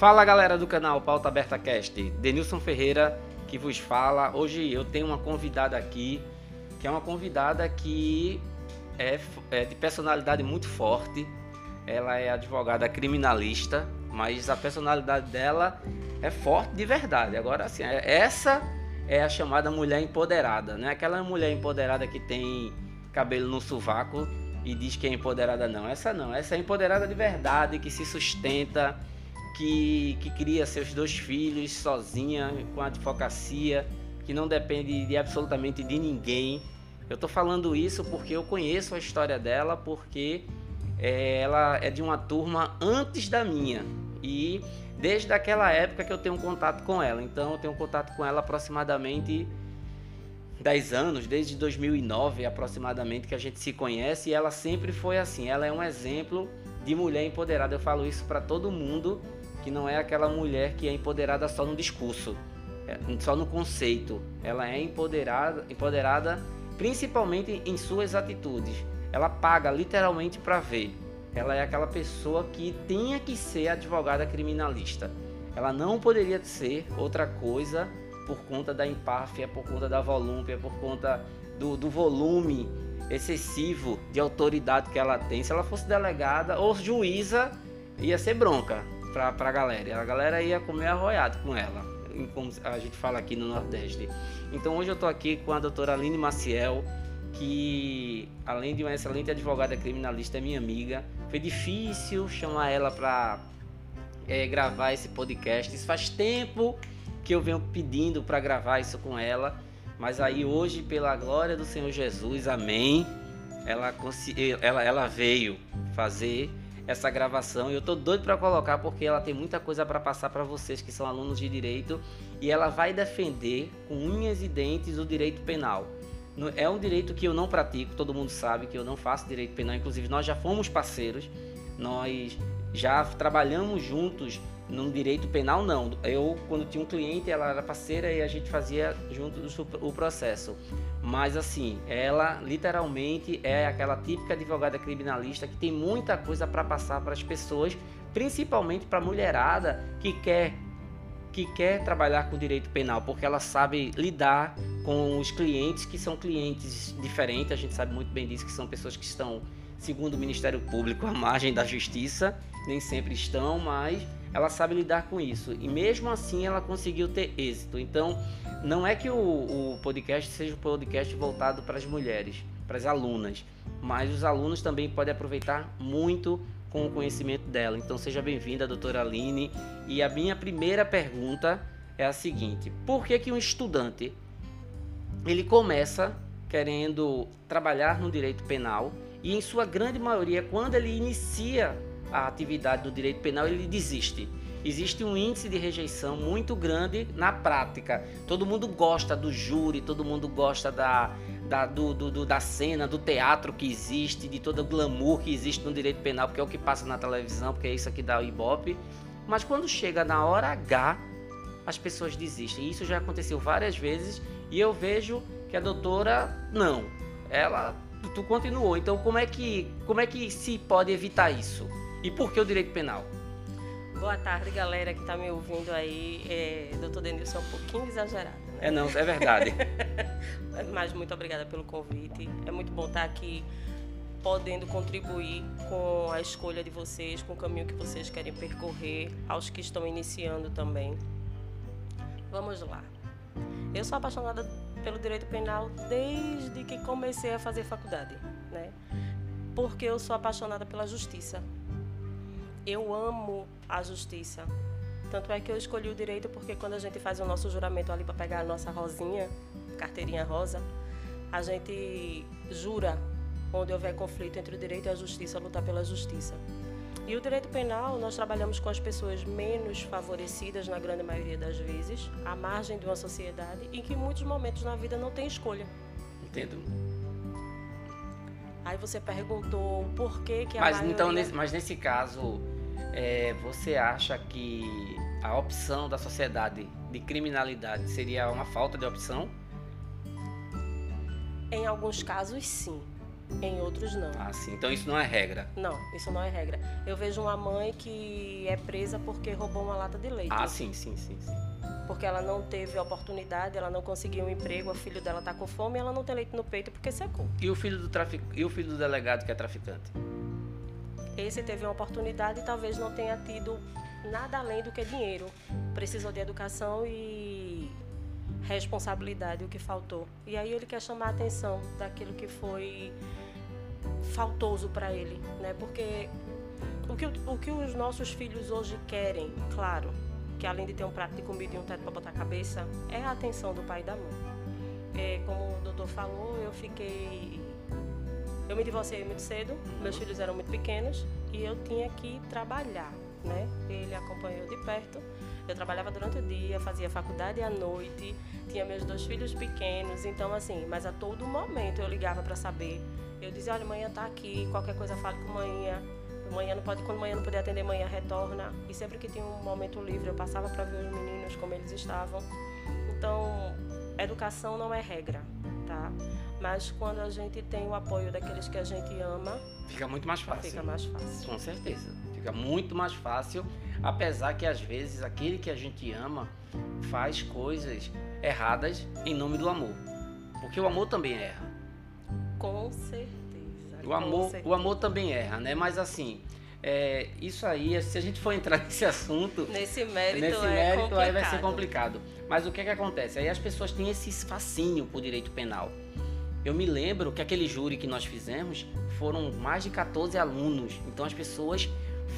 Fala galera do canal Pauta Aberta Cast, Denilson Ferreira que vos fala. Hoje eu tenho uma convidada aqui, que é uma convidada que é, é de personalidade muito forte. Ela é advogada criminalista, mas a personalidade dela é forte de verdade. Agora, assim, é, essa é a chamada mulher empoderada, né? Aquela mulher empoderada que tem cabelo no sovaco e diz que é empoderada, não. Essa não, essa é empoderada de verdade, que se sustenta, que, que cria seus dois filhos sozinha, com advocacia, que não depende de absolutamente de ninguém. Eu tô falando isso porque eu conheço a história dela, porque é, ela é de uma turma antes da minha. E desde aquela época que eu tenho contato com ela. Então eu tenho contato com ela aproximadamente 10 anos, desde 2009 aproximadamente que a gente se conhece e ela sempre foi assim. Ela é um exemplo de mulher empoderada. Eu falo isso para todo mundo que não é aquela mulher que é empoderada só no discurso, é, só no conceito. Ela é empoderada, empoderada principalmente em suas atitudes. Ela paga literalmente para ver. Ela é aquela pessoa que tinha que ser advogada criminalista. Ela não poderia ser outra coisa por conta da empáfia, por conta da volúpia, por conta do, do volume excessivo de autoridade que ela tem. Se ela fosse delegada ou juíza, ia ser bronca pra, pra galera. A galera ia comer arroiado com ela, como a gente fala aqui no Nordeste. Então hoje eu tô aqui com a doutora Aline Maciel, que além de uma excelente advogada criminalista, é minha amiga. Foi difícil chamar ela para é, gravar esse podcast. Isso faz tempo que eu venho pedindo para gravar isso com ela, mas aí hoje, pela glória do Senhor Jesus, amém. Ela, ela, ela veio fazer essa gravação. Eu tô doido para colocar porque ela tem muita coisa para passar para vocês que são alunos de direito. E ela vai defender com unhas e dentes o direito penal. É um direito que eu não pratico, todo mundo sabe que eu não faço direito penal, inclusive nós já fomos parceiros, nós já trabalhamos juntos no direito penal não. Eu quando tinha um cliente, ela era parceira e a gente fazia junto o processo. Mas assim, ela literalmente é aquela típica advogada criminalista que tem muita coisa para passar para as pessoas, principalmente para a mulherada que quer que quer trabalhar com direito penal, porque ela sabe lidar com os clientes que são clientes diferentes, a gente sabe muito bem disso, que são pessoas que estão, segundo o Ministério Público, à margem da justiça, nem sempre estão, mas ela sabe lidar com isso. E mesmo assim ela conseguiu ter êxito. Então, não é que o, o podcast seja um podcast voltado para as mulheres, para as alunas, mas os alunos também podem aproveitar muito com o conhecimento dela. Então, seja bem-vinda, doutora Aline. E a minha primeira pergunta é a seguinte: por que, que um estudante ele começa querendo trabalhar no direito penal e, em sua grande maioria, quando ele inicia a atividade do direito penal, ele desiste. Existe um índice de rejeição muito grande na prática. Todo mundo gosta do júri, todo mundo gosta da, da, do, do, da cena, do teatro que existe, de todo o glamour que existe no direito penal, porque é o que passa na televisão, porque é isso que dá o ibope. Mas quando chega na hora H, as pessoas desistem. Isso já aconteceu várias vezes e eu vejo que a doutora não. Ela tu continuou. Então como é que como é que se pode evitar isso? E por que o direito penal? Boa tarde, galera que está me ouvindo aí. É, doutor Denilson é um pouquinho exagerado. Né? É não, é verdade. Mas muito obrigada pelo convite. É muito bom estar aqui podendo contribuir com a escolha de vocês, com o caminho que vocês querem percorrer, aos que estão iniciando também. Vamos lá. Eu sou apaixonada pelo direito penal desde que comecei a fazer faculdade, né? Porque eu sou apaixonada pela justiça eu amo a justiça. Tanto é que eu escolhi o direito porque quando a gente faz o nosso juramento ali para pegar a nossa rosinha, carteirinha rosa, a gente jura onde houver conflito entre o direito e a justiça, lutar pela justiça. E o direito penal, nós trabalhamos com as pessoas menos favorecidas, na grande maioria das vezes, à margem de uma sociedade em que em muitos momentos na vida não tem escolha. Entendo. Aí você perguntou por que que a mas, maioria... Então, nesse, mas nesse caso, é, você acha que a opção da sociedade de criminalidade seria uma falta de opção? Em alguns casos, sim. Em outros não. Ah, sim. Então isso não é regra. Não, isso não é regra. Eu vejo uma mãe que é presa porque roubou uma lata de leite. Ah, sim, sim, sim, sim. Porque ela não teve oportunidade, ela não conseguiu um emprego, o filho dela está com fome e ela não tem leite no peito porque secou. E o filho do trafic... e o filho do delegado que é traficante? Esse teve uma oportunidade e talvez não tenha tido nada além do que dinheiro. Precisou de educação e responsabilidade, o que faltou. E aí ele quer chamar a atenção daquilo que foi faltoso para ele, né? Porque o que, o que os nossos filhos hoje querem, claro, que além de ter um prato de comida e um teto para botar a cabeça, é a atenção do pai e da mãe. É, como o doutor falou, eu fiquei. Eu me divorciei muito cedo, meus filhos eram muito pequenos e eu tinha que trabalhar, né? Ele acompanhou de perto. Eu trabalhava durante o dia, fazia faculdade à noite, tinha meus dois filhos pequenos, então assim, mas a todo momento eu ligava para saber eu dizia, olha, manhã tá aqui, qualquer coisa fale com manhã. Manhã não pode, quando manhã não puder atender, manhã retorna. E sempre que tinha um momento livre, eu passava para ver os meninos como eles estavam. Então, educação não é regra, tá? Mas quando a gente tem o apoio daqueles que a gente ama, fica muito mais fácil. Fica mais fácil. Com certeza. Fica muito mais fácil, apesar que às vezes aquele que a gente ama faz coisas erradas em nome do amor. Porque o amor também erra. Com certeza. O amor, certeza. o amor também erra, né? Mas assim, é, isso aí, se a gente for entrar nesse assunto. Nesse mérito, nesse é mérito aí vai ser complicado. Mas o que, é que acontece? Aí as pessoas têm esse fascínio por direito penal. Eu me lembro que aquele júri que nós fizemos foram mais de 14 alunos. Então as pessoas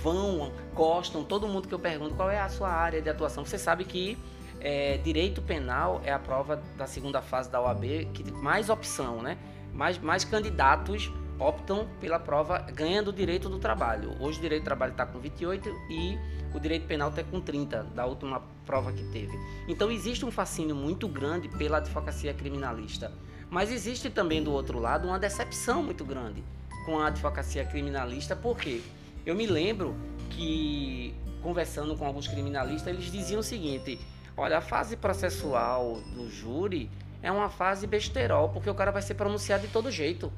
vão, gostam, todo mundo que eu pergunto qual é a sua área de atuação. Você sabe que é, direito penal é a prova da segunda fase da OAB que mais opção, né? mais, mais candidatos optam pela prova ganhando o direito do trabalho. Hoje o direito do trabalho está com 28 e o direito penal está com 30, da última prova que teve. Então existe um fascínio muito grande pela advocacia criminalista. Mas existe também do outro lado uma decepção muito grande com a advocacia criminalista, porque eu me lembro que, conversando com alguns criminalistas, eles diziam o seguinte: olha, a fase processual do júri é uma fase besterol, porque o cara vai ser pronunciado de todo jeito.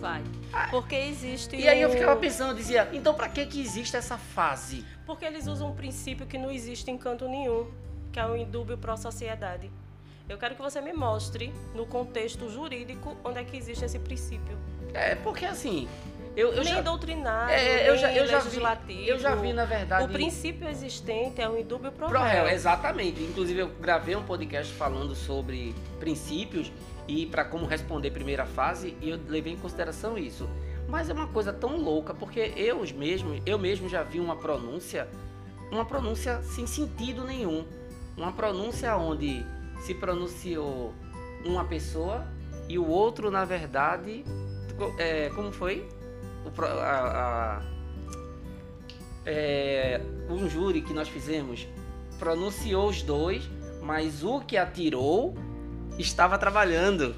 Vai. Porque existe. E aí eu ficava pensando, eu dizia, então para que que existe essa fase? Porque eles usam um princípio que não existe em canto nenhum, que é o indúbio pró sociedade. Eu quero que você me mostre, no contexto jurídico, onde é que existe esse princípio. É, porque assim, eu, eu nem já, doutrinário, é, eu já, eu já. Vi, eu já vi, na verdade. O princípio existente é o indúbio pro, pro réu. Exatamente. Inclusive, eu gravei um podcast falando sobre princípios e para como responder primeira fase e eu levei em consideração isso. Mas é uma coisa tão louca porque eu mesmo, eu mesmo já vi uma pronúncia, uma pronúncia sem sentido nenhum, uma pronúncia onde se pronunciou uma pessoa e o outro na verdade, é, como foi? O, a, a, é, um júri que nós fizemos pronunciou os dois, mas o que atirou estava trabalhando.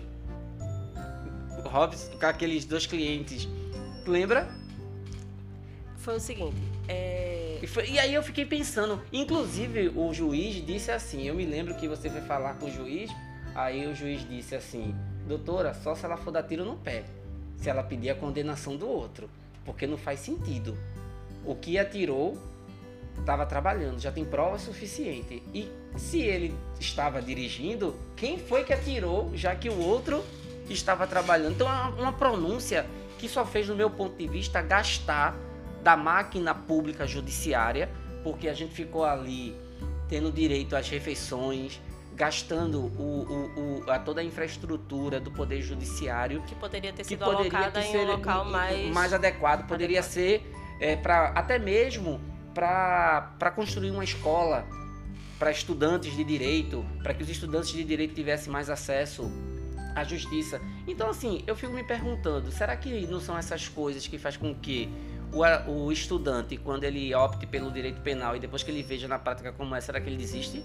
O Hobbs com aqueles dois clientes. Lembra? Foi o seguinte. É... E, foi, e, aí eu fiquei pensando. Inclusive, o juiz disse assim: Eu me lembro que você foi falar com o juiz. Aí o juiz disse assim: Doutora, só se ela for dar tiro no pé se ela pedir a condenação do outro, porque não faz sentido. O que atirou estava trabalhando, já tem prova suficiente. E se ele estava dirigindo, quem foi que atirou, já que o outro estava trabalhando? Então, é uma pronúncia que só fez, no meu ponto de vista, gastar da máquina pública judiciária, porque a gente ficou ali tendo direito às refeições, gastando o, o, o, a toda a infraestrutura do Poder Judiciário. Que poderia ter sido alocada em um local mais... mais adequado. Poderia adequado. ser é, para até mesmo para construir uma escola para estudantes de direito, para que os estudantes de direito tivessem mais acesso à justiça. Então, assim, eu fico me perguntando, será que não são essas coisas que faz com que o, o estudante, quando ele opte pelo direito penal e depois que ele veja na prática como é, será que ele desiste?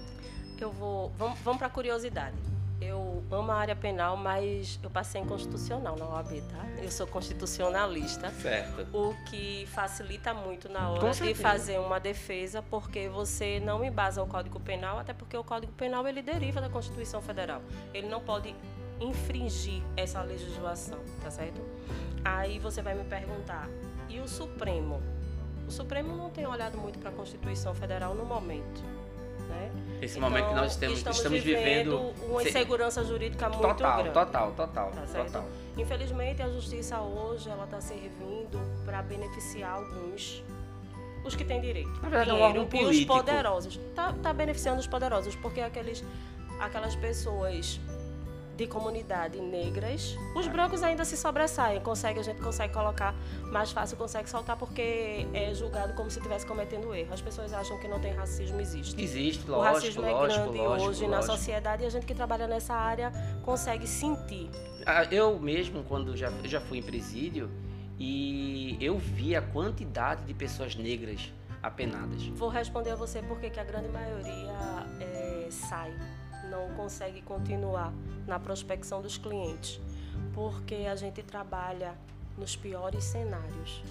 Eu vou. Vamos, vamos para a curiosidade. eu amo a área penal, mas eu passei em constitucional na OAB, tá? Eu sou constitucionalista. Certo. O que facilita muito na hora de fazer uma defesa, porque você não embasa o Código Penal, até porque o Código Penal ele deriva da Constituição Federal. Ele não pode infringir essa legislação, tá certo? Aí você vai me perguntar, e o Supremo? O Supremo não tem olhado muito para a Constituição Federal no momento. Né? Esse então, momento que nós temos, estamos, estamos vivendo, vivendo uma insegurança jurídica muito total, grande. Total, total, tá total. Infelizmente, a justiça hoje ela está servindo para beneficiar alguns, os que têm direito. Na verdade, é um e os poderosos. Está tá beneficiando os poderosos, porque aqueles, aquelas pessoas de comunidade negras, os brancos ainda se sobressaem, consegue, a gente consegue colocar mais fácil, consegue soltar porque é julgado como se estivesse cometendo erro. As pessoas acham que não tem racismo, existe. Existe, lógico, O racismo lógico, é grande lógico, hoje lógico. na sociedade e a gente que trabalha nessa área consegue sentir. Ah, eu mesmo, quando já, já fui em presídio, e eu vi a quantidade de pessoas negras apenadas. Vou responder a você porque que a grande maioria é, sai não consegue continuar na prospecção dos clientes, porque a gente trabalha nos piores cenários.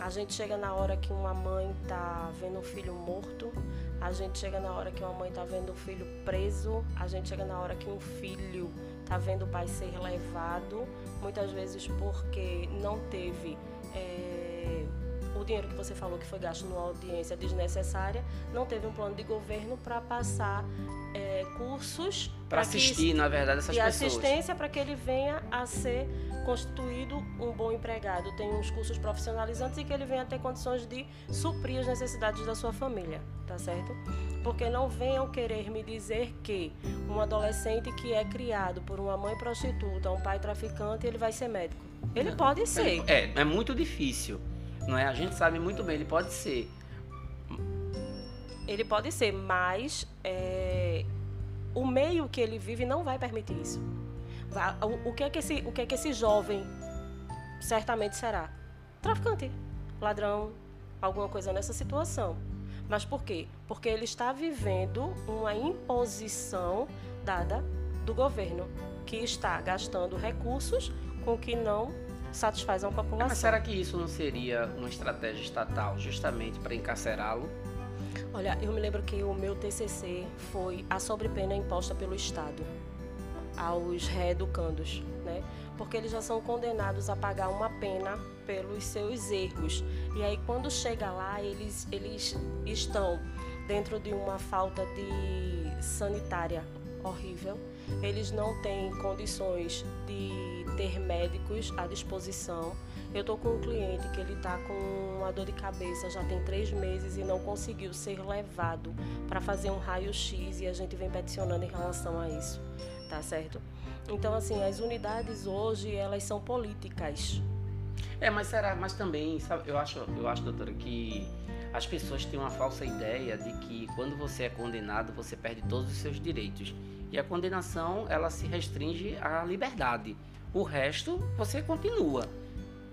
A gente chega na hora que uma mãe está vendo o filho morto, a gente chega na hora que uma mãe está vendo o filho preso, a gente chega na hora que um filho está vendo o pai ser levado, muitas vezes porque não teve. É, o dinheiro que você falou que foi gasto numa audiência desnecessária, não teve um plano de governo para passar é, cursos para assistir, que, na verdade, essas de pessoas. assistência para que ele venha a ser constituído um bom empregado, tem uns cursos profissionalizantes e que ele venha a ter condições de suprir as necessidades da sua família, tá certo? Porque não venham querer me dizer que um adolescente que é criado por uma mãe prostituta, um pai traficante, ele vai ser médico. Ele pode ser. É, é muito difícil não é? A gente sabe muito bem, ele pode ser. Ele pode ser, mas é, o meio que ele vive não vai permitir isso. O, que é que esse, o que é que esse jovem certamente será? Traficante, ladrão, alguma coisa nessa situação. Mas por quê? Porque ele está vivendo uma imposição dada do governo, que está gastando recursos com que não satisfaz a população. Mas será que isso não seria uma estratégia estatal justamente para encarcerá-lo? Olha, eu me lembro que o meu TCC foi a sobrepena imposta pelo Estado aos reeducandos, né? Porque eles já são condenados a pagar uma pena pelos seus erros. E aí quando chega lá, eles eles estão dentro de uma falta de sanitária horrível. Eles não têm condições de ter médicos à disposição. Eu estou com um cliente que ele está com uma dor de cabeça já tem três meses e não conseguiu ser levado para fazer um raio-x e a gente vem peticionando em relação a isso, tá certo? Então, assim, as unidades hoje, elas são políticas. É, mas será, mas também, sabe, eu acho, eu acho, doutora, que as pessoas têm uma falsa ideia de que quando você é condenado, você perde todos os seus direitos. E a condenação, ela se restringe à liberdade. O resto você continua.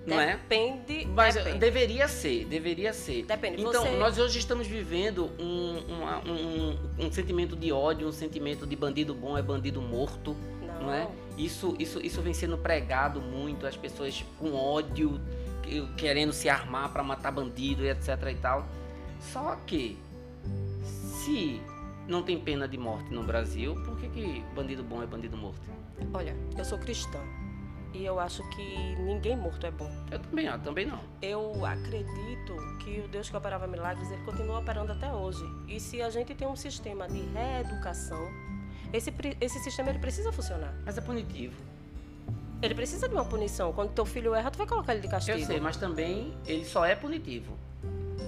Não é? depende, é? Mas depende. deveria ser, deveria ser. Depende. Então, você... nós hoje estamos vivendo um, uma, um, um, sentimento de ódio, um sentimento de bandido bom é bandido morto. Não, não é? Isso, isso, isso vem sendo pregado muito, as pessoas com ódio, querendo se armar para matar bandido e etc e tal. Só que, se não tem pena de morte no Brasil, por que, que bandido bom é bandido morto? Olha, eu sou cristã. E eu acho que ninguém morto é bom. Eu também, eu também não. Eu acredito que o Deus que operava milagres, ele continua operando até hoje. E se a gente tem um sistema de reeducação, esse, esse sistema ele precisa funcionar. Mas é punitivo. Ele precisa de uma punição. Quando teu filho erra, tu vai colocar ele de castigo. Eu sei, mas também ele só é punitivo.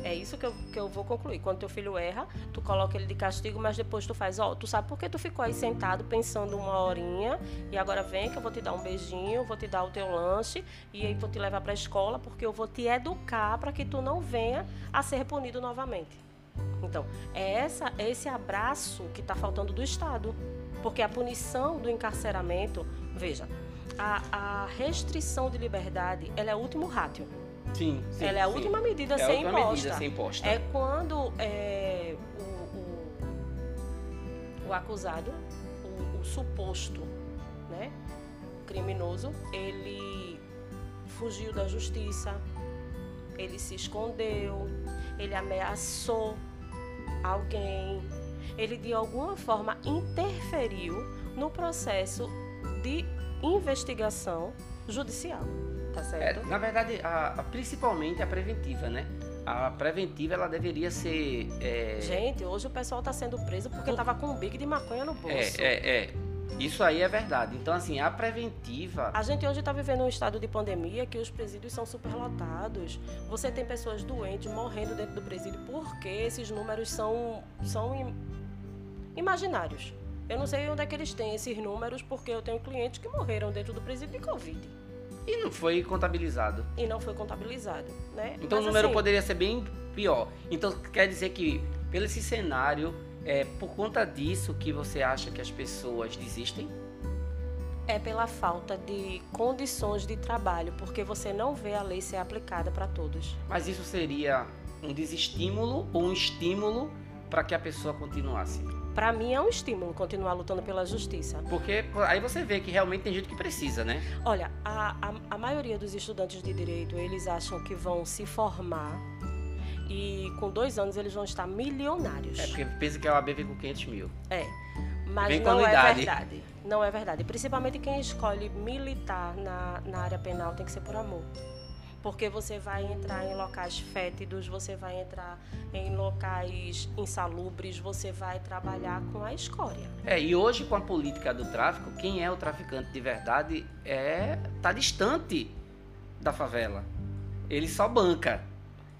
É isso que eu, que eu vou concluir. Quando teu filho erra, tu coloca ele de castigo, mas depois tu faz, ó, tu sabe por que tu ficou aí sentado pensando uma horinha e agora vem que eu vou te dar um beijinho, vou te dar o teu lanche e aí vou te levar para a escola porque eu vou te educar para que tu não venha a ser punido novamente. Então, é essa, esse abraço que está faltando do Estado. Porque a punição do encarceramento, veja, a, a restrição de liberdade, ela é o último rátio. Sim, sim Ela é a sim. última medida, é a ser, última imposta. medida ser imposta. É quando é, o, o, o, acusado, o, o suposto né, criminoso, ele fugiu da justiça, ele se escondeu, ele ameaçou alguém, ele de alguma forma interferiu no processo de investigação judicial, tá certo? É, na verdade, a, a, principalmente a preventiva, né? A preventiva ela deveria ser. É... Gente, hoje o pessoal está sendo preso porque estava com um bico de maconha no bolso. É, é, é. Isso aí é verdade. Então, assim, a preventiva. A gente hoje está vivendo um estado de pandemia que os presídios são superlotados. Você tem pessoas doentes morrendo dentro do presídio porque esses números são, são imaginários. Eu não sei onde é que eles têm esses números, porque eu tenho clientes que morreram dentro do presídio de Covid. E não foi contabilizado. E não foi contabilizado, né? Então Mas, o número assim, poderia ser bem pior. Então quer dizer que, pelo esse cenário, é por conta disso que você acha que as pessoas desistem? É pela falta de condições de trabalho, porque você não vê a lei ser aplicada para todos. Mas isso seria um desestímulo ou um estímulo para que a pessoa continuasse? Para mim é um estímulo continuar lutando pela justiça. Porque aí você vê que realmente tem gente que precisa, né? Olha, a, a, a maioria dos estudantes de direito, eles acham que vão se formar e com dois anos eles vão estar milionários. É, porque pensa que a OAB vem com 500 mil. É, mas vem não é verdade. Não é verdade. Principalmente quem escolhe militar na, na área penal tem que ser por amor porque você vai entrar em locais fétidos, você vai entrar em locais insalubres, você vai trabalhar com a escória. É, e hoje com a política do tráfico, quem é o traficante de verdade é tá distante da favela. Ele só banca.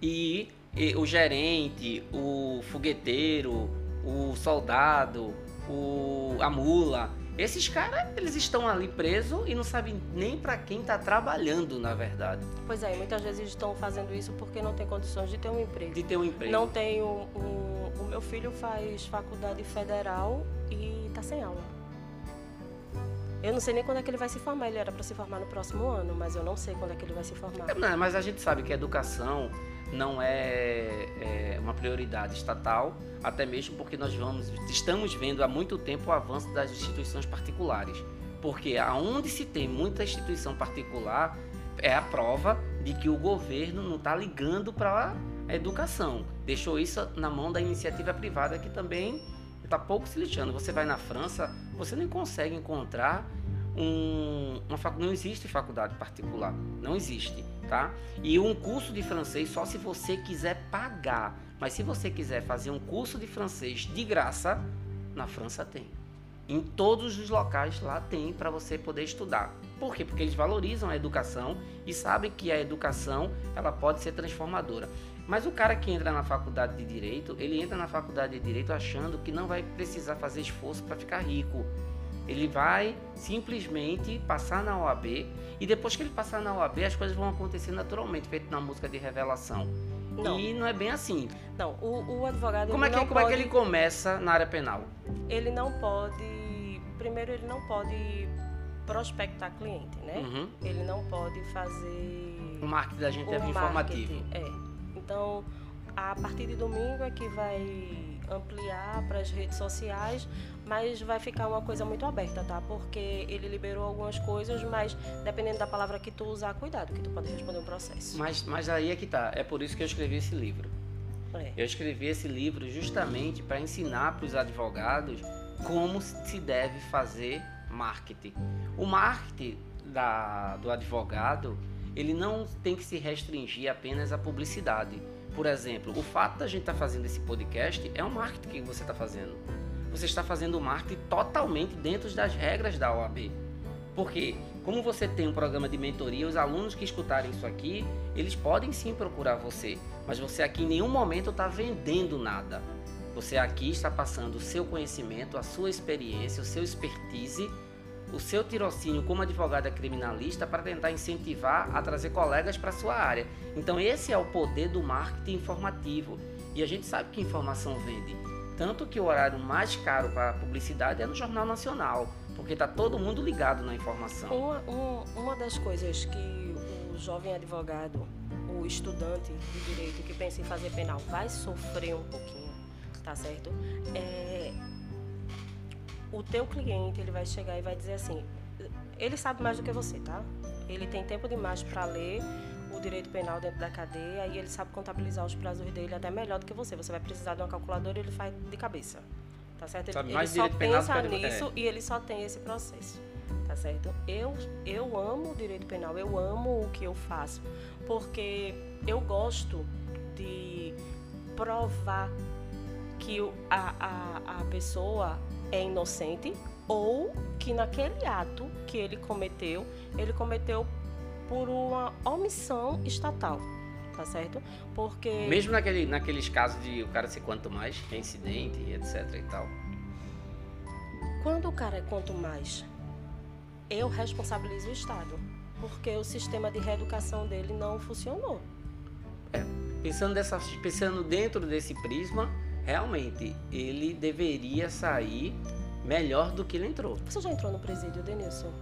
E, e o gerente, o fogueteiro, o soldado, o, a mula, esses caras, eles estão ali presos e não sabem nem para quem está trabalhando, na verdade. Pois é, muitas vezes estão fazendo isso porque não tem condições de ter um emprego. De ter um emprego. Não tem um, um o meu filho faz faculdade federal e está sem aula. Eu não sei nem quando é que ele vai se formar. Ele era para se formar no próximo ano, mas eu não sei quando é que ele vai se formar. Não, mas a gente sabe que a educação não é, é, uma prioridade estatal, até mesmo porque nós vamos, estamos vendo há muito tempo o avanço das instituições particulares. Porque aonde se tem muita instituição particular, é a prova de que o governo não está ligando para a educação. Deixou isso na mão da iniciativa privada, que também está pouco se lixando. Você vai na França, você nem consegue encontrar um, uma faculdade. Não existe faculdade particular. Não existe tá? E um curso de francês só se você quiser pagar. Mas se você quiser fazer um curso de francês de graça, na França tem. Em todos os locais lá tem para você poder estudar. Por quê? Porque eles valorizam a educação e sabem que a educação ela pode ser transformadora. Mas o cara que entra na faculdade de direito, ele entra na faculdade de direito achando que não vai precisar fazer esforço para ficar rico. Ele vai simplesmente passar na OAB e depois que ele passar na OAB, as coisas vão acontecer naturalmente, feito na música de revelação. Não. E não é bem assim. Não, o, o advogado. Como, é que, como pode, é que ele começa na área penal? Ele não pode. Primeiro, ele não pode prospectar cliente, né? Uhum. Ele não pode fazer. O marketing da gente é informativo. É. Então, a partir de domingo é que vai ampliar para as redes sociais, mas vai ficar uma coisa muito aberta, tá? Porque ele liberou algumas coisas, mas dependendo da palavra que tu usar, cuidado, que tu pode responder um processo. Mas, mas aí é que tá. É por isso que eu escrevi esse livro. É. Eu escrevi esse livro justamente para ensinar para os advogados como se deve fazer marketing. O marketing da, do advogado, ele não tem que se restringir apenas à publicidade por exemplo, o fato da gente estar tá fazendo esse podcast é um marketing que você está fazendo. Você está fazendo o marketing totalmente dentro das regras da OAB. Porque, como você tem um programa de mentoria, os alunos que escutarem isso aqui, eles podem sim procurar você. Mas você aqui em nenhum momento está vendendo nada. Você aqui está passando o seu conhecimento, a sua experiência, o seu expertise o seu tirocínio como advogada criminalista para tentar incentivar a trazer colegas para sua área. Então esse é o poder do marketing informativo. E a gente sabe que informação vende. Tanto que o horário mais caro para publicidade é no Jornal Nacional, porque está todo mundo ligado na informação. Uma, uma, uma das coisas que o jovem advogado, o estudante de direito que pensa em fazer penal vai sofrer um pouquinho, tá certo? É o teu cliente ele vai chegar e vai dizer assim, ele sabe mais do que você, tá? Ele tem tempo demais para ler o direito penal dentro da cadeia e ele sabe contabilizar os prazos dele até melhor do que você. Você vai precisar de uma calculadora e ele faz de cabeça. Tá certo? Ele mais só pensa nisso é. e ele só tem esse processo. Tá certo? Eu, eu amo o direito penal, eu amo o que eu faço, porque eu gosto de provar que a, a, a pessoa é inocente ou que naquele ato que ele cometeu, ele cometeu por uma omissão estatal, tá certo? Porque Mesmo naquele, naqueles casos de o cara ser quanto mais, reincidente e etc e tal. quando o cara é quanto mais, eu responsabilizo o Estado, porque o sistema de reeducação dele não funcionou. Pensando, dessa, pensando dentro desse prisma, realmente ele deveria sair melhor do que ele entrou. Você já entrou no presídio, Denilson?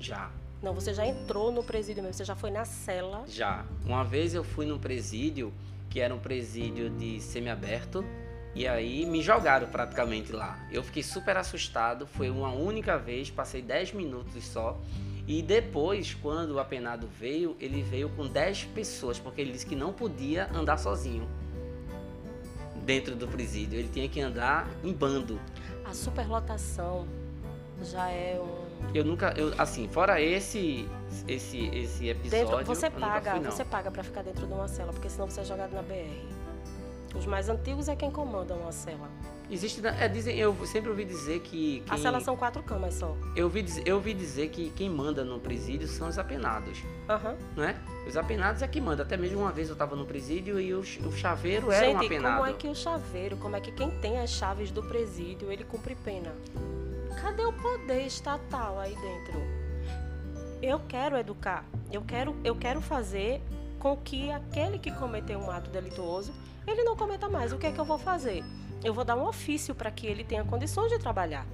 Já, Não, você já entrou no presídio mesmo, você já foi na cela. já. Uma vez eu fui num presídio, que era um presídio de semiaberto, e aí me jogaram praticamente lá. Eu fiquei super assustado, foi uma única vez, passei 10 minutos só. E depois, quando o apenado veio, ele veio com 10 pessoas, porque ele disse que não podia andar sozinho dentro do presídio. Ele tinha que andar em bando. A superlotação já é um Eu nunca, eu, assim, fora esse, esse, esse episódio, Dentro, você paga, fui, você paga para ficar dentro de uma cela, porque senão você é jogado na BR. Os mais antigos é quem comanda uma cela. Existe, é, dizem, eu sempre ouvi dizer que A quem, cela são quatro camas só. eu ouvi, dizer- eu ouvi dizer que quem manda no presídio são os apenados, Aham. não é? Os apenados é que manda. Até mesmo uma vez eu estava no presídio e o, o chaveiro era um Gente, apenado. como é que o chaveiro, como é que quem tem as chaves do presídio, ele cumpre pena? Cadê o poder estatal aí dentro? Eu quero educar. Eu quero, eu quero fazer com que aquele que cometeu um ato delituoso, ele não cometa mais. O que é que eu vou fazer? Eu vou dar um ofício para que ele tenha condições de trabalhar.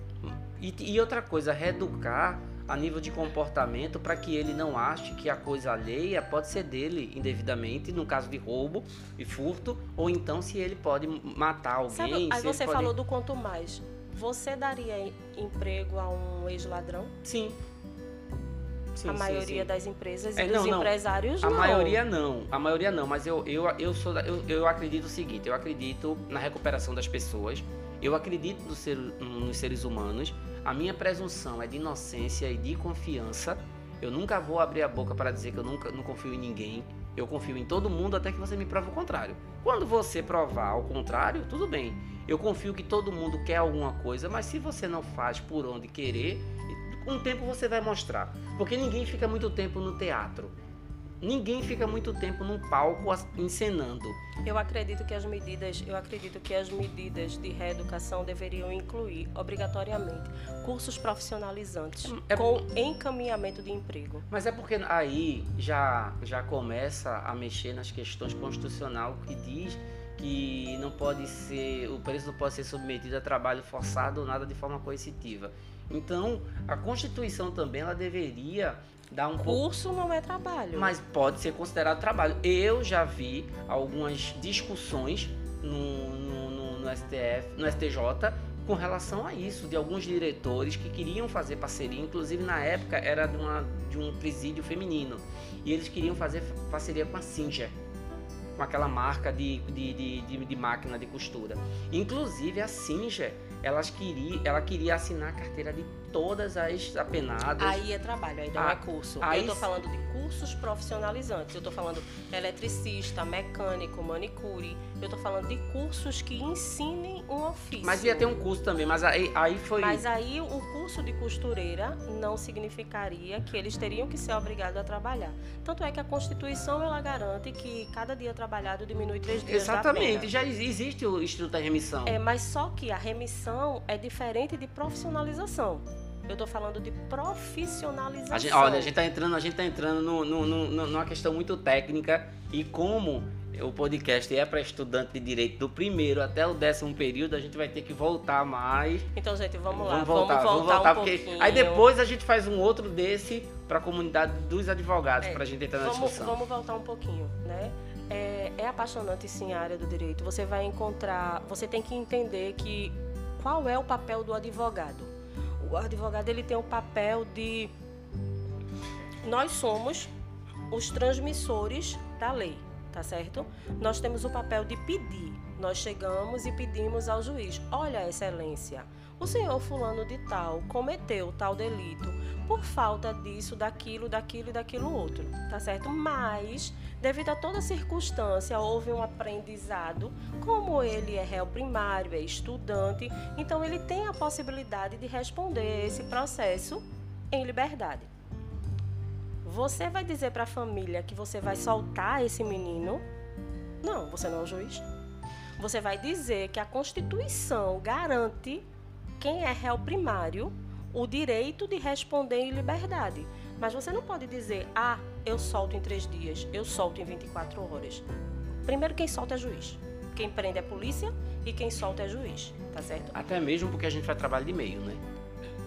E, e outra coisa, reeducar a nível de comportamento para que ele não ache que a coisa alheia pode ser dele indevidamente, no caso de roubo e furto, ou então se ele pode matar alguém. Sabe, aí você pode- falou do quanto mais. Você daria em- emprego a um ex-ladrão? Sim. Sim, a maioria sim. das empresas e É, dos não, não. empresários A não. maioria não, a maioria não, mas eu, eu, eu, sou da- eu, eu acredito o seguinte, eu acredito na recuperação das pessoas, eu acredito no ser, nos seres humanos, a minha presunção é de inocência e de confiança, eu nunca vou abrir a boca para dizer que eu nunca não confio em ninguém, eu confio em todo mundo até que você me prove o contrário. Quando você provar o contrário, tudo bem. Eu confio que todo mundo quer alguma coisa, mas se você não faz por onde querer, o tempo você vai mostrar. Porque ninguém fica muito tempo no teatro. Ninguém fica muito tempo num palco encenando. Eu acredito que as medidas, eu acredito que as medidas de reeducação deveriam incluir obrigatoriamente cursos profissionalizantes É- com encaminhamento de emprego. Mas é porque aí já, já começa a mexer nas questões constitucional que diz que não pode ser, o preso não pode ser submetido a trabalho forçado ou nada de forma coercitiva. Então, a Constituição também ela deveria dar um pouco Curso não é trabalho. mas pode ser considerado trabalho. Eu já vi algumas discussões no, no, no- no STF, no STJ, com relação a isso, de alguns diretores que queriam fazer parceria, inclusive na época era de, uma, de um presídio feminino, e eles queriam fazer parceria com a Singer, com aquela marca de, de, de, de, máquina de costura. Inclusive a Singer, elas queria, ela queria assinar a carteira de todas as apenadas. Aí é trabalho, aí não Ah, é curso. aí eu tô falando de cursos profissionalizantes. Eu tô falando eletricista, mecânico, manicure. Eu tô falando de cursos que ensinem um ofício. Mas ia ter um curso também, mas aí, aí foi. Mas aí o curso de costureira não significaria que eles teriam que ser obrigados a trabalhar. Tanto é que a Constituição ela garante que cada dia trabalhado diminui três dias Exatamente, já ex- existe o Instituto da Remissão. É, mas só que a remissão é diferente de profissionalização. Eu estou falando de profissionalização. A gente- olha, a gente tá entrando, a gente tá entrando no, no- no- numa questão muito técnica e como o podcast é para estudante de direito do primeiro até o décimo período, a gente vai ter que voltar mais. Então, gente, vamos lá. vamos voltar, vamos voltar, um porque pouquinho. aí depois a gente faz um outro desse para a comunidade dos advogados, É, para a gente entrar na vamos, discussão. vamos voltar um pouquinho, né? É, é apaixonante sim a área do direito. Você vai encontrar, você tem que entender que qual é o papel do advogado? O advogado ele tem o papel de nós somos os transmissores da lei, tá certo? Nós temos o papel de pedir. Nós chegamos e pedimos ao juiz: Olha, Excelência, o senhor Fulano de Tal cometeu tal delito por falta disso, daquilo, daquilo e daquilo outro, tá certo? Mas, devido a toda circunstância, houve um aprendizado. Como ele é réu primário, é estudante, então ele tem a possibilidade de responder esse processo em liberdade. Você vai dizer para a família que você vai soltar esse menino? Não, você não é o juiz. Você vai dizer que a Constituição garante quem é réu primário o direito de responder em liberdade. Mas você não pode dizer, ah, eu solto em três dias, eu solto em 24 horas. Primeiro, quem solta é juiz. Quem prende é polícia e quem solta é juiz, tá certo? Até mesmo porque a gente faz trabalho de meio, né?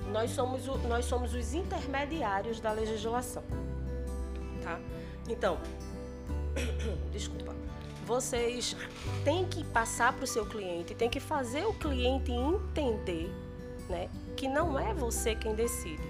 Nós somos, o, nós somos os intermediários da legislação, tá? Então, desculpa. Vocês têm que passar para o seu cliente, têm que fazer o cliente entender né, que não é você quem decide.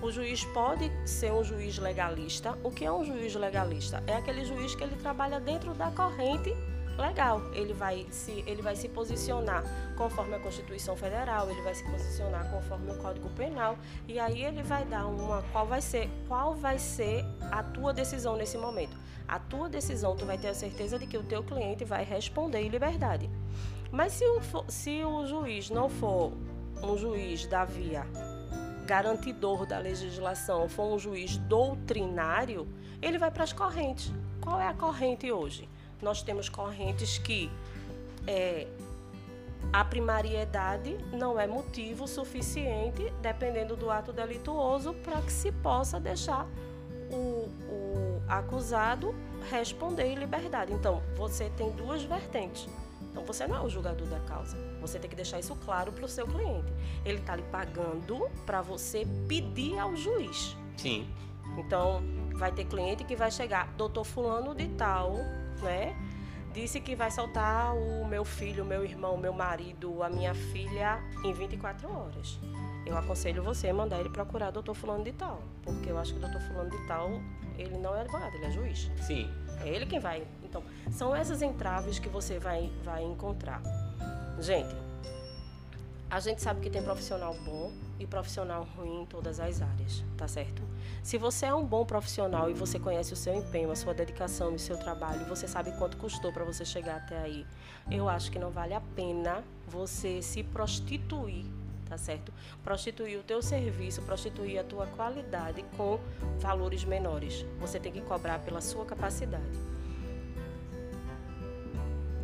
O juiz pode ser um juiz legalista. O que é um juiz legalista? É aquele juiz que ele trabalha dentro da corrente legal. Ele vai se, ele vai se posicionar conforme a Constituição Federal, ele vai se posicionar conforme o Código Penal e aí ele vai dar uma qual vai ser qual vai ser a tua decisão nesse momento. A tua decisão, tu vai ter a certeza de que o teu cliente vai responder em liberdade. Mas se o, se o juiz não for um juiz da via garantidor da legislação for um juiz doutrinário, ele vai para as correntes. Qual é a corrente hoje? Nós temos correntes que é, a primariedade não é motivo suficiente, dependendo do ato delituoso, para que se possa deixar o, o acusado responder em liberdade. Então, você tem duas vertentes então você não é o julgador da causa. Você tem que deixar isso claro para o seu cliente. Ele está lhe pagando para você pedir ao juiz. Sim. Então vai ter cliente que vai chegar, doutor fulano de tal, né? Disse que vai soltar o meu filho, o meu irmão, o meu marido, a minha filha em 24 horas. Eu aconselho você a mandar ele procurar doutor fulano de tal, porque eu acho que o doutor fulano de tal, ele não é advogado, ele é juiz. Sim. É ele quem vai. Então, são essas entraves que você vai, vai encontrar. Gente, a gente sabe que tem profissional bom e profissional ruim em todas as áreas, tá certo? Se você é um bom profissional e você conhece o seu empenho, a sua dedicação e o seu trabalho, você sabe quanto custou para você chegar até aí, eu acho que não vale a pena você se prostituir tá certo? Prostituir o teu serviço, prostituir a tua qualidade com valores menores. Você tem que cobrar pela sua capacidade.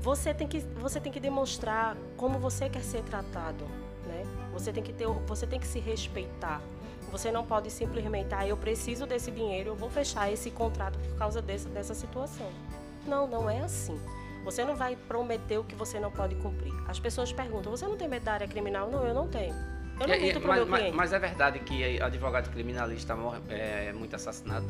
Você tem que, você tem que demonstrar como você quer ser tratado, né? Você tem que ter, você tem que se respeitar. Você não pode simplesmente, ah, eu preciso desse dinheiro, eu vou fechar esse contrato por causa desse, dessa situação. Não, não é assim. Você não vai prometer o que você não pode cumprir. As pessoas perguntam: você não tem medo da área criminal? Não, eu não tenho. Eu não minto pro mas, meu cliente. Mas, mas é verdade que advogado criminalista morre, é muito assassinado?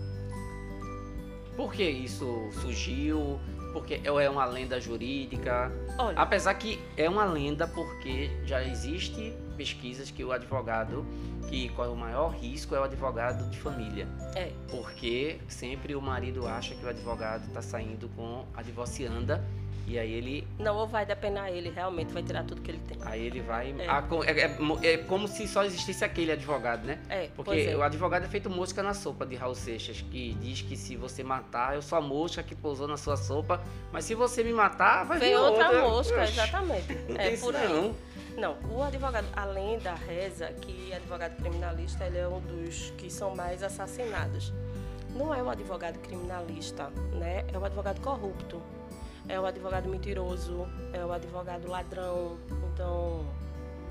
Por que isso surgiu? Porque é uma lenda jurídica. Olha. Apesar que é uma lenda porque já existe pesquisas que o advogado que corre o maior risco é o advogado de família. É. Porque sempre o marido acha que o advogado está saindo com a divorcianda e aí ele. Não, ou vai depenar ele, realmente vai tirar tudo que ele tem. Aí ele vai. É, a, é, é, é como se só existisse aquele advogado, né? É. Porque é. o advogado é feito mosca na sopa de Raul Seixas, que diz que se você matar, eu sou a mosca que pousou na sua sopa, mas se você me matar, vai Vem vir outra, outra mosca, exatamente. Não é por aí. Não. Não, o advogado, além da reza, que advogado criminalista ele é um dos que são mais assassinados. Não é o advogado criminalista, né? É o advogado corrupto é o advogado mentiroso, é o advogado ladrão. Então,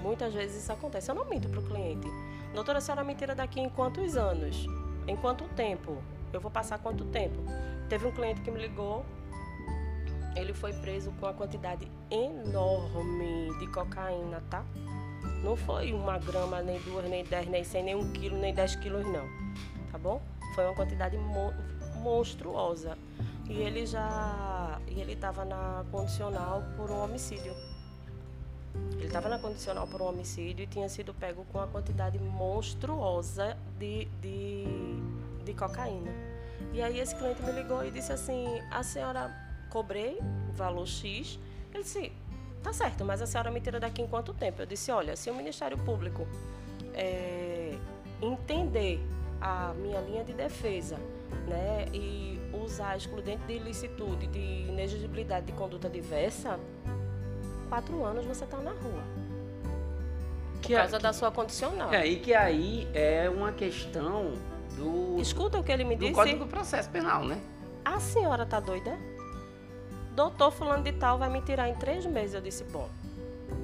muitas vezes isso acontece. Eu não minto para o cliente. Doutora, a senhora me tira daqui em quantos anos? Em quanto tempo? Eu vou passar quanto tempo? Teve um cliente que me ligou, ele foi preso com uma quantidade enorme de cocaína, tá? Não foi uma grama, nem duas, nem dez, nem cem, nem um quilo, nem dez quilos, não. Tá bom? Foi uma quantidade mo monstruosa. E ele já. E ele estava na condicional por um homicídio. Ele estava na condicional por um homicídio e tinha sido pego com uma quantidade monstruosa de, de, de cocaína. E aí esse cliente me ligou e disse assim, a senhora cobrei valor X. Ele disse, tá certo, mas a senhora me tira daqui em quanto tempo? Eu disse, olha, se o Ministério Público é, entender a minha linha de defesa né, e usar excludente de ilicitude, de inexigibilidade de conduta diversa, quatro anos você está na rua. Por que causa é, da sua condicional. É, e que aí é uma questão do. Escuta o que ele me do disse. Código do Processo Penal, né? A senhora tá doida? Doutor Fulano de Tal vai me tirar em três meses. Eu disse, bom,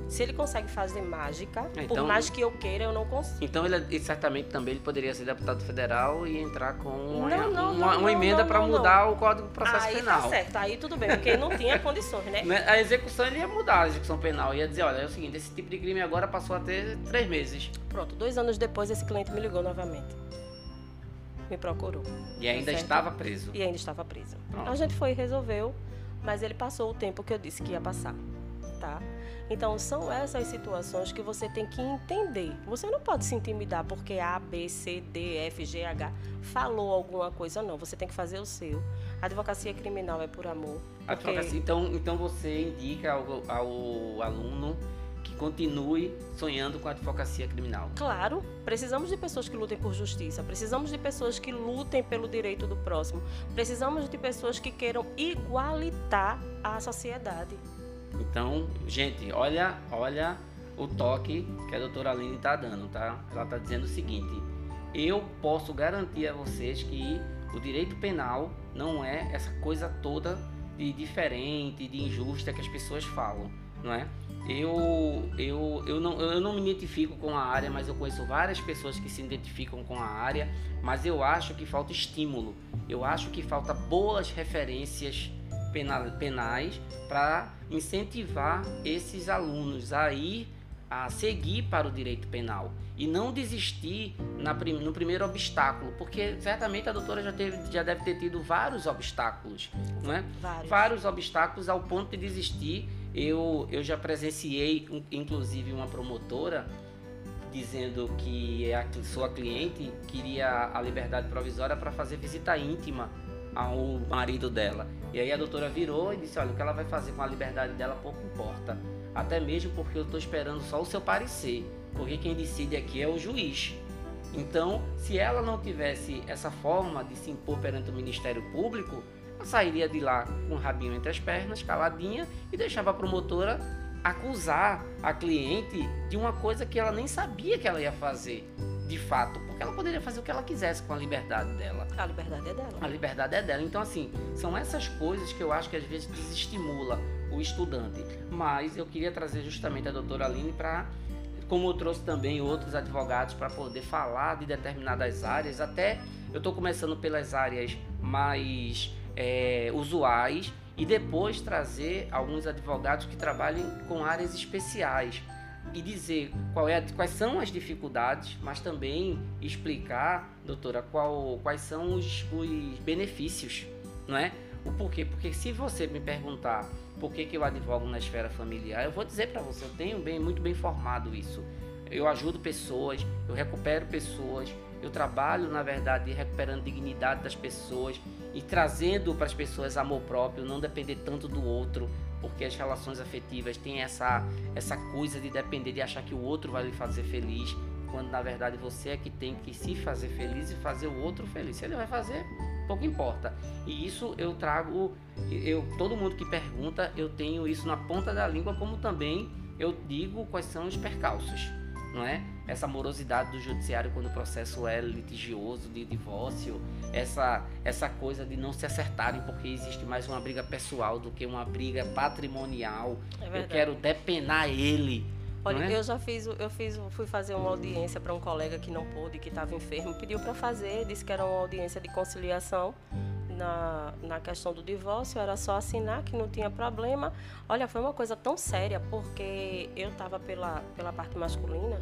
se ele consegue fazer mágica, então, por mais que eu queira, eu não consigo. Então ele, certamente também ele poderia ser deputado federal e entrar com uma, não, não, uma, não, uma emenda para mudar o Código do Processo aí Penal. Aí tá certo, aí tudo bem, porque não tinha condições, né? A execução ele ia mudar a execução penal, ia dizer, olha, é o seguinte, esse tipo de crime agora passou a ter três meses. Pronto, dois anos depois esse cliente me ligou novamente. Me procurou. E ainda certo? estava preso. E ainda estava preso. Pronto. A gente foi e resolveu, mas ele passou o tempo que eu disse que ia passar, tá? Então, são essas situações que você tem que entender. Você não pode se intimidar porque A, B, C, D, F, G, H falou alguma coisa, não. Você tem que fazer o seu. A advocacia criminal é por amor. Porque... Então, então você indica ao, ao aluno que continue sonhando com a advocacia criminal. Claro, precisamos de pessoas que lutem por justiça, precisamos de pessoas que lutem pelo direito do próximo, precisamos de pessoas que queiram igualitar a sociedade. Então, gente, olha, olha o toque que a doutora Aline está dando, tá? Ela está dizendo o seguinte: eu posso garantir a vocês que o direito penal não é essa coisa toda de diferente, de injusta que as pessoas falam, não é? Eu, eu, eu, não, eu não me identifico com a área, mas eu conheço várias pessoas que se identificam com a área, mas eu acho que falta estímulo, eu acho que falta boas referências penais para incentivar esses alunos a ir a seguir para o direito penal e não desistir na, no primeiro obstáculo, porque certamente a doutora já, teve, já deve ter tido vários obstáculos, não é? Vários. vários obstáculos ao ponto de desistir. Eu, eu já presenciei, inclusive, uma promotora dizendo que a sua cliente queria a liberdade provisória para fazer visita íntima ao marido dela. E aí a doutora virou e disse: Olha, o que ela vai fazer com a liberdade dela pouco importa. Até mesmo porque eu estou esperando só o seu parecer. Porque quem decide aqui é o juiz. Então, se ela não tivesse essa forma de se impor perante o Ministério Público, ela sairia de lá com o rabinho entre as pernas, caladinha, e deixava a promotora acusar a cliente de uma coisa que ela nem sabia que ela ia fazer de fato, porque ela poderia fazer o que ela quisesse com a liberdade dela. A liberdade é dela. A liberdade é dela. Então, assim, são essas coisas que eu acho que às vezes desestimula o estudante. Mas eu queria trazer justamente a doutora Aline para, como eu trouxe também outros advogados para poder falar de determinadas áreas, até eu estou começando pelas áreas mais é, usuais e depois trazer alguns advogados que trabalhem com áreas especiais e dizer é, quais são as dificuldades, mas também explicar, doutora, qual, quais são os, os benefícios, não é? O porquê? Porque se você me perguntar por que, que eu advogo na esfera familiar, eu vou dizer para você, eu tenho bem, muito bem formado isso. Eu ajudo pessoas, eu recupero pessoas, eu trabalho, na verdade, recuperando dignidade das pessoas e trazendo para as pessoas amor próprio, não depender tanto do outro, porque as relações afetivas têm essa, essa coisa de depender de achar que o outro vai lhe fazer feliz, quando na verdade você é que tem que se fazer feliz e fazer o outro feliz. Se ele vai fazer, pouco importa. E isso eu trago, eu todo mundo que pergunta, eu tenho isso na ponta da língua, como também eu digo quais são os percalços não é? Essa morosidade do judiciário quando o processo é litigioso de divórcio, essa essa coisa de não se acertarem porque existe mais uma briga pessoal do que uma briga patrimonial. É eu quero depenar ele. Olha, é? eu já fiz, eu fiz, fui fazer uma audiência para um colega que não pôde, que estava enfermo, pediu para fazer, disse que era uma audiência de conciliação na, na questão do divórcio, era só assinar que não tinha problema. Olha, foi uma coisa tão séria, porque eu estava pela, pela parte masculina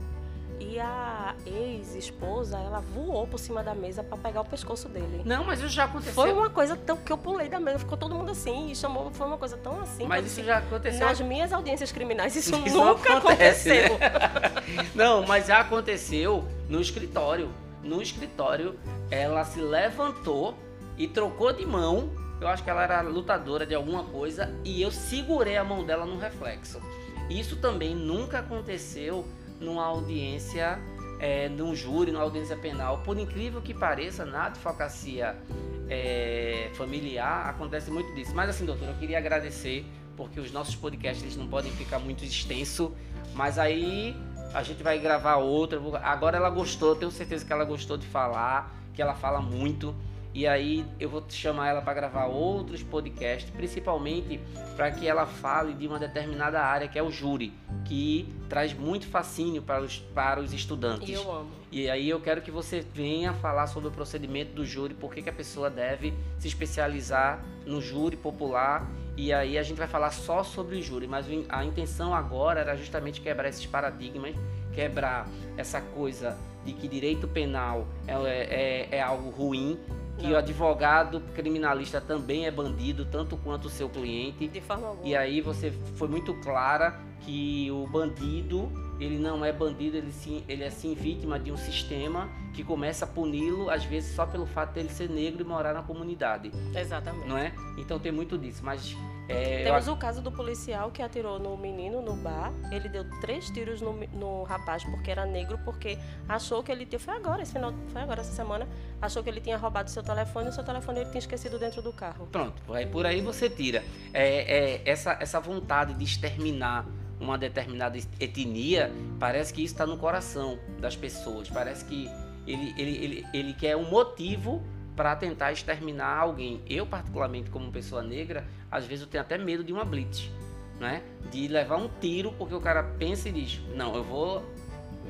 E a ex-esposa, ela voou por cima da mesa para pegar o pescoço dele. Não, mas isso já aconteceu. Foi uma coisa tão que eu pulei da mesa, ficou todo mundo assim, e chamou, foi uma coisa tão assim. Mas isso já aconteceu. Nas minhas audiências criminais, isso, isso nunca acontece, né? aconteceu. Né? não, mas já aconteceu no escritório. No escritório, ela se levantou e trocou de mão. Eu acho que ela era lutadora de alguma coisa e eu segurei a mão dela no reflexo. Isso também nunca aconteceu numa audiência, é, num júri, numa audiência penal. Por incrível que pareça, na advocacia é, familiar acontece muito disso. Mas assim, doutor, eu queria agradecer, porque os nossos podcasts não podem ficar muito extensos, mas aí a gente vai gravar outra. Agora ela gostou, tenho certeza que ela gostou de falar, que ela fala muito. E aí eu vou chamar ela para gravar outros podcasts, principalmente para que ela fale de uma determinada área que é o júri, que traz muito fascínio para os, para os estudantes. E eu amo. E aí eu quero que você venha falar sobre o procedimento do júri, por que a pessoa deve se especializar no júri popular. E aí a gente vai falar só sobre o júri, mas a intenção agora era justamente quebrar esses paradigmas, quebrar essa coisa de que direito penal é, é, é algo ruim que Não. o advogado criminalista também é bandido, tanto quanto o seu cliente. De forma alguma. E aí você foi muito clara que o bandido, ele não é bandido, ele, sim, ele é sim vítima de um sistema que começa a puni-lo, às vezes só pelo fato de ele ser negro e morar na comunidade. Exatamente. Não é? Então tem muito disso, mas é, Temos eu... o caso do policial que atirou no menino no bar. Ele deu três tiros no, no rapaz porque era negro, porque achou que ele tinha. Foi agora, esse final, foi agora essa semana. Achou que ele tinha roubado seu telefone e o seu telefone ele tinha esquecido dentro do carro. Pronto, aí por aí você tira. É, é, essa, essa vontade de exterminar uma determinada etnia, parece que isso está no coração das pessoas. Parece que ele, ele, ele, ele quer um motivo para tentar exterminar alguém. Eu, particularmente, como pessoa negra, às vezes eu tenho até medo de uma blitz, né? De levar um tiro porque o cara pensa e diz: Não, eu vou.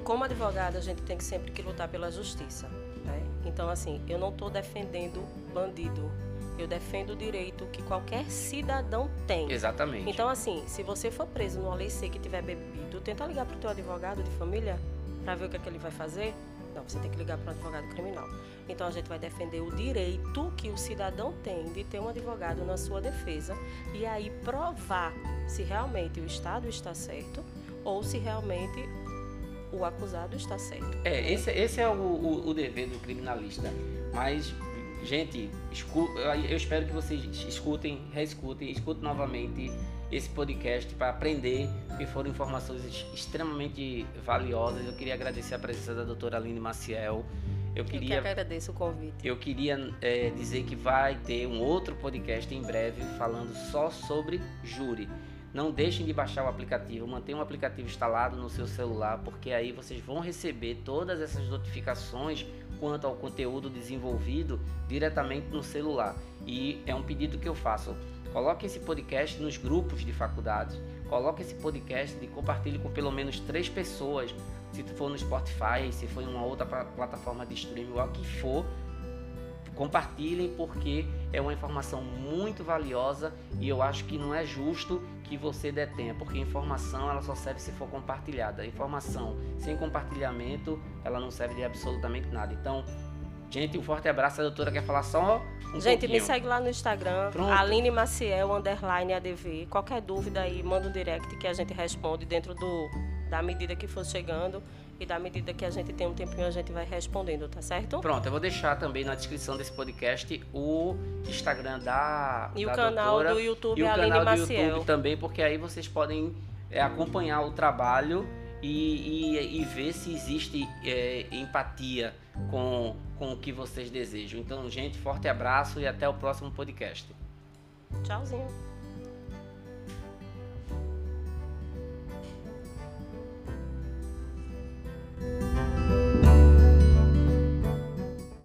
Como advogado, a gente tem que sempre que lutar pela justiça. Né? Então, assim, eu não estou defendendo bandido. Eu defendo o direito que qualquer cidadão tem. Exatamente. Então, assim, se você for preso numa lei seca e tiver bebido, tenta ligar para o teu advogado de família para ver o que, é que ele vai fazer. Não, você tem que ligar para um advogado criminal. Então a gente vai defender o direito que o cidadão tem de ter um advogado na sua defesa e aí provar se realmente o Estado está certo ou se realmente o acusado está certo. É, esse, esse é o, o, o dever do criminalista. Mas, gente, escu eu espero que vocês escutem, reescutem, escutem novamente esse podcast para aprender, que foram informações extremamente valiosas. Eu queria agradecer a presença da doutora Aline Maciel. Eu queria. Eu que agradeço o convite. Eu queria é, dizer que vai ter um outro podcast em breve falando só sobre júri. Não deixem de baixar o aplicativo, mantenham o aplicativo instalado no seu celular, porque aí vocês vão receber todas essas notificações quanto ao conteúdo desenvolvido diretamente no celular. E é um pedido que eu faço. Coloque esse podcast nos grupos de faculdades. Coloque esse podcast e compartilhe com pelo menos três pessoas se for no Spotify, se for em uma outra plataforma de streaming, o que for, compartilhem porque é uma informação muito valiosa e eu acho que não é justo que você detenha, porque informação ela só serve se for compartilhada. Informação sem compartilhamento, ela não serve de absolutamente nada. Então, gente, um forte abraço. A doutora quer falar só um Gente, pouquinho. me segue lá no Instagram, Pronto. Aline Maciel, underline ADV. Qualquer dúvida aí, manda um direct que a gente responde dentro do da medida que for chegando e da medida que a gente tem um tempinho a gente vai respondendo, tá certo? Pronto, eu vou deixar também na descrição desse podcast o Instagram da e da o canal doutora, do YouTube e o Aline canal Maciel. do YouTube também, porque aí vocês podem é, acompanhar o trabalho e, e, e ver se existe é, empatia com, com o que vocês desejam. Então, gente, forte abraço e até o próximo podcast. Tchauzinho. Música